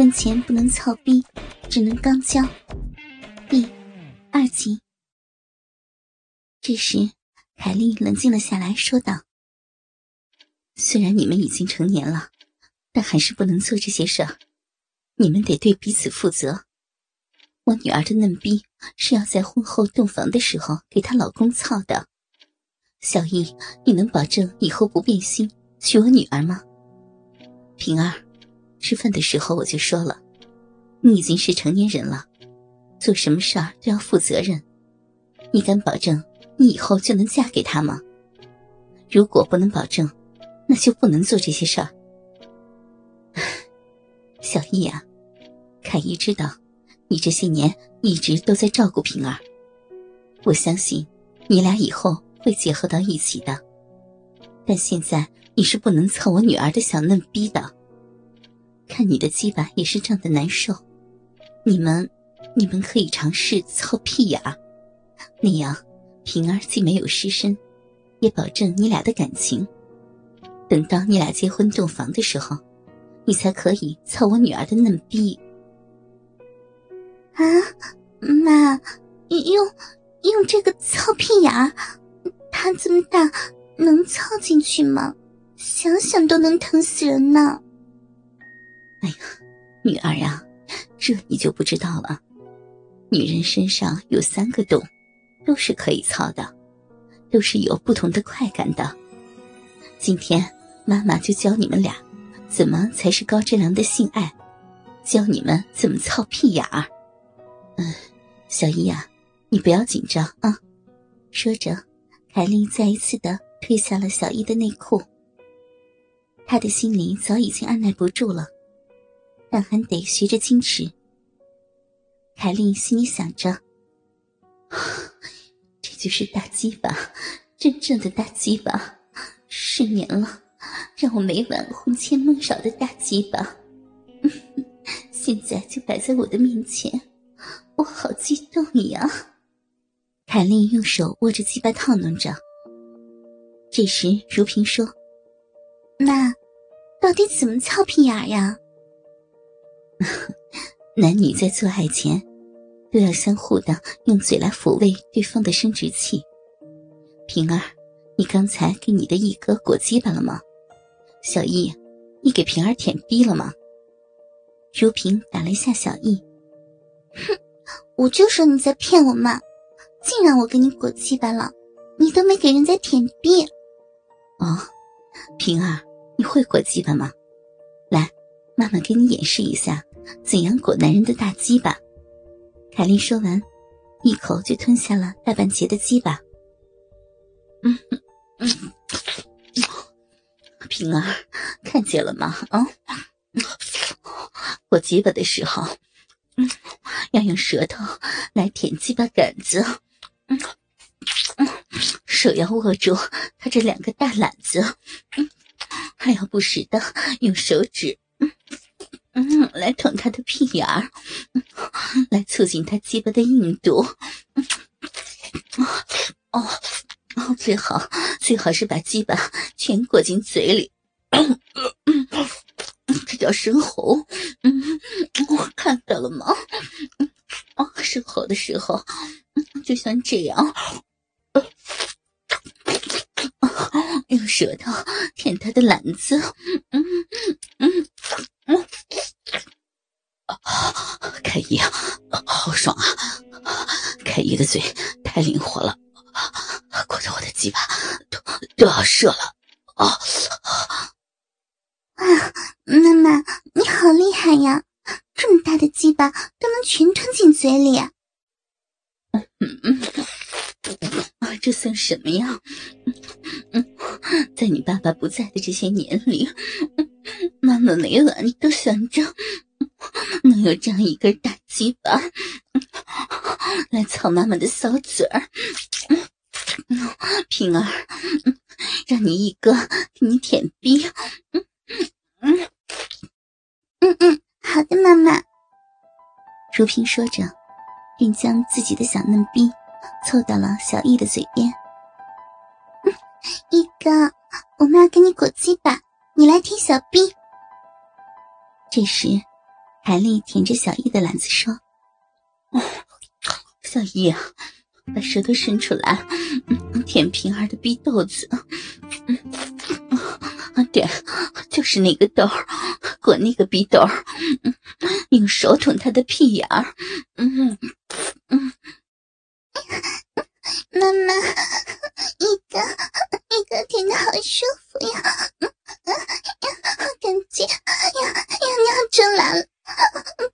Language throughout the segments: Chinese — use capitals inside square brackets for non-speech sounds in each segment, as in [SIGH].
婚前不能操逼，只能刚交。第二集。这时，凯莉冷静了下来，说道：“虽然你们已经成年了，但还是不能做这些事儿。你们得对彼此负责。我女儿的嫩逼是要在婚后洞房的时候给她老公操的。小易，你能保证以后不变心娶我女儿吗？平儿。”吃饭的时候我就说了，你已经是成年人了，做什么事儿都要负责任。你敢保证你以后就能嫁给他吗？如果不能保证，那就不能做这些事儿。[SIGHS] 小易啊，凯姨知道你这些年一直都在照顾平儿，我相信你俩以后会结合到一起的。但现在你是不能蹭我女儿的小嫩逼的。看你的鸡巴也是胀得难受，你们，你们可以尝试操屁眼，那样平儿既没有失身，也保证你俩的感情。等到你俩结婚洞房的时候，你才可以操我女儿的嫩逼。啊，妈，用用这个操屁眼儿，它这么大，能操进去吗？想想都能疼死人呢。哎呀，女儿呀，这你就不知道了。女人身上有三个洞，都是可以操的，都是有不同的快感的。今天妈妈就教你们俩，怎么才是高质量的性爱，教你们怎么操屁眼儿。嗯，小姨呀，你不要紧张啊。说着，凯莉再一次的褪下了小姨的内裤。她的心里早已经按耐不住了。但还得学着矜持。凯莉心里想着：“ [LAUGHS] 这就是大鸡巴，真正的大鸡巴，十年了，让我每晚魂牵梦绕的大鸡巴，[LAUGHS] 现在就摆在我的面前，我好激动呀！”凯莉用手握着鸡巴套弄着。这时，如萍说：“那，到底怎么操屁眼呀？”男女在做爱前，都要相互的用嘴来抚慰对方的生殖器。平儿，你刚才给你的一哥裹鸡巴了吗？小易，你给平儿舔逼了吗？如萍打了一下小易，哼，我就说你在骗我嘛！竟然我给你裹鸡巴了，你都没给人家舔逼。哦，平儿，你会裹鸡巴吗？来，妈妈给你演示一下。怎样裹男人的大鸡巴？凯莉说完，一口就吞下了大半截的鸡巴。嗯嗯，平儿，看见了吗？啊，裹鸡巴的时候，嗯，要用舌头来舔鸡巴杆子，嗯，手要握住他这两个大篮子，嗯，还要不时的用手指。嗯，来捅他的屁眼儿，来促进他鸡巴的硬度。哦哦，最好最好是把鸡巴全裹进嘴里，这叫生喉。嗯，我看到了吗？哦，生喉的时候，就像这样，用舌头舔他的篮子。嗯嗯嗯。凯伊，好爽啊！凯伊的嘴太灵活了，裹得我的鸡巴都都要射了啊！啊，妈妈，你好厉害呀！这么大的鸡巴都能全吞进嘴里。嗯嗯啊，这算什么呀？在你爸爸不在的这些年里，妈妈每晚都想着。能有这样一根大鸡巴来操妈妈的骚嘴儿，平儿，让你一哥给你舔逼。嗯嗯嗯嗯，好的，妈妈。如萍说着，便将自己的小嫩逼凑到了小易的嘴边。一哥，我们要给你裹鸡巴，你来舔小逼。这时。海丽舔着小易的篮子说：“小易，把舌头伸出来，舔平儿的逼豆子。嗯对，就是那个豆儿，裹那个逼豆儿，用手捅他的屁眼儿。嗯，妈妈，一个一个舔的好舒服呀，呀感觉呀呀尿出来了。”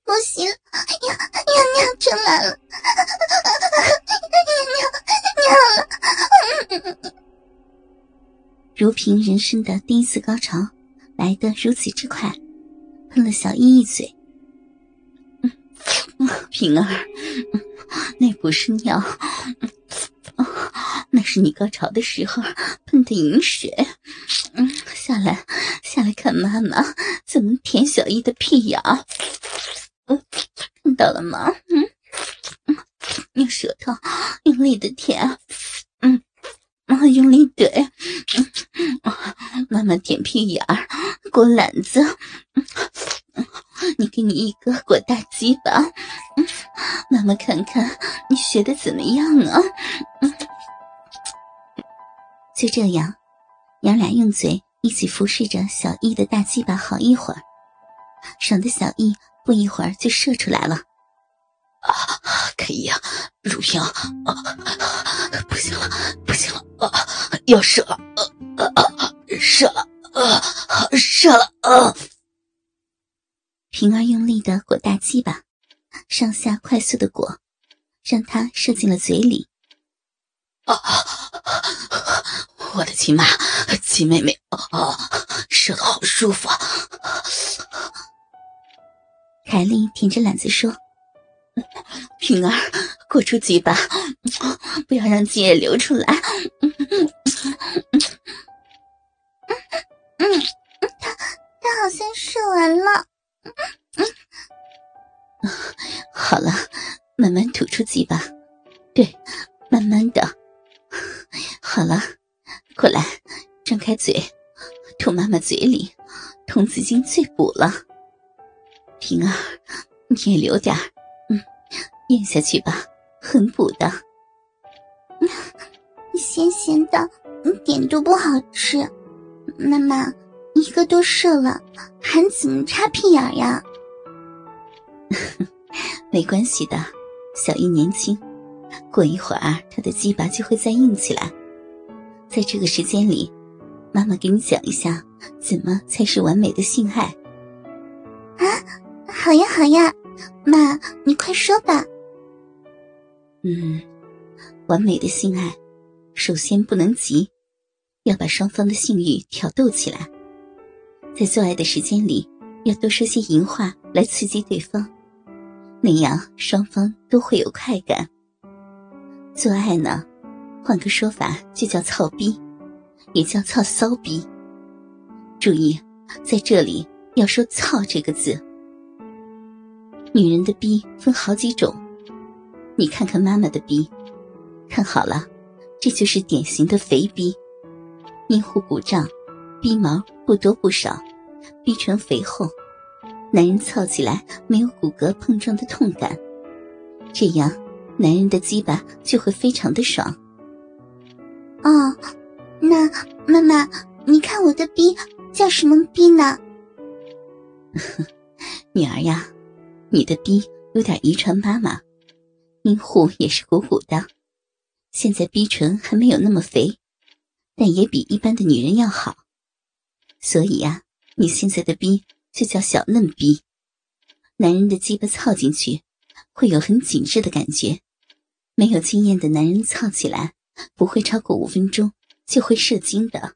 不行，尿尿尿出来了，尿尿尿了。如萍人生的第一次高潮来得如此之快，喷了小依一嘴。平儿，那不是尿，那是你高潮的时候喷的饮水。嗯，下来，下来看妈妈怎么舔小姨的屁眼。嗯，看到了吗？嗯，用舌头用力的舔，嗯，然后用力怼，嗯，妈妈舔屁眼儿，裹篮子，嗯，你给你一个裹大鸡巴，妈妈看看你学的怎么样啊？就这样。娘俩用嘴一起服侍着小易的大鸡巴，好一会儿，爽得小易不一会儿就射出来了。啊，可以呀，如萍，啊，不行了，不行了，啊，要射了，啊啊，射了，啊，射了，啊！平儿用力的裹大鸡巴，上下快速的裹，让它射进了嘴里。啊！我的亲妈，亲妹妹，啊，射的好舒服啊！凯莉舔着懒子说：“平儿，过出去吧，不要让精液流出来。”嗯嗯嗯嗯，他他好像射完了。[LAUGHS] 好了，慢慢吐出去吧。对，慢慢的。好了。过来，张开嘴，吐妈妈嘴里，童子精最补了。平儿，你也留点嗯，咽下去吧，很补的。咸咸的，一点都不好吃。妈妈，一个都射了，还怎么插屁眼呀？[LAUGHS] 没关系的，小玉年轻，过一会儿她的鸡巴就会再硬起来。在这个时间里，妈妈给你讲一下，怎么才是完美的性爱。啊，好呀好呀，妈，你快说吧。嗯，完美的性爱，首先不能急，要把双方的性欲挑逗起来。在做爱的时间里，要多说些淫话来刺激对方，那样双方都会有快感。做爱呢？换个说法，就叫操逼，也叫操骚逼。注意，在这里要说“操”这个字。女人的逼分好几种，你看看妈妈的逼，看好了，这就是典型的肥逼，阴户鼓胀，逼毛不多不少，逼唇肥厚，男人操起来没有骨骼碰撞的痛感，这样男人的鸡巴就会非常的爽。哦，那妈妈，你看我的逼叫什么逼呢？[LAUGHS] 女儿呀，你的逼有点遗传妈妈，阴户也是鼓鼓的，现在逼唇还没有那么肥，但也比一般的女人要好，所以啊，你现在的逼就叫小嫩逼。男人的鸡巴操进去，会有很紧致的感觉，没有经验的男人操起来。不会超过五分钟就会射精的。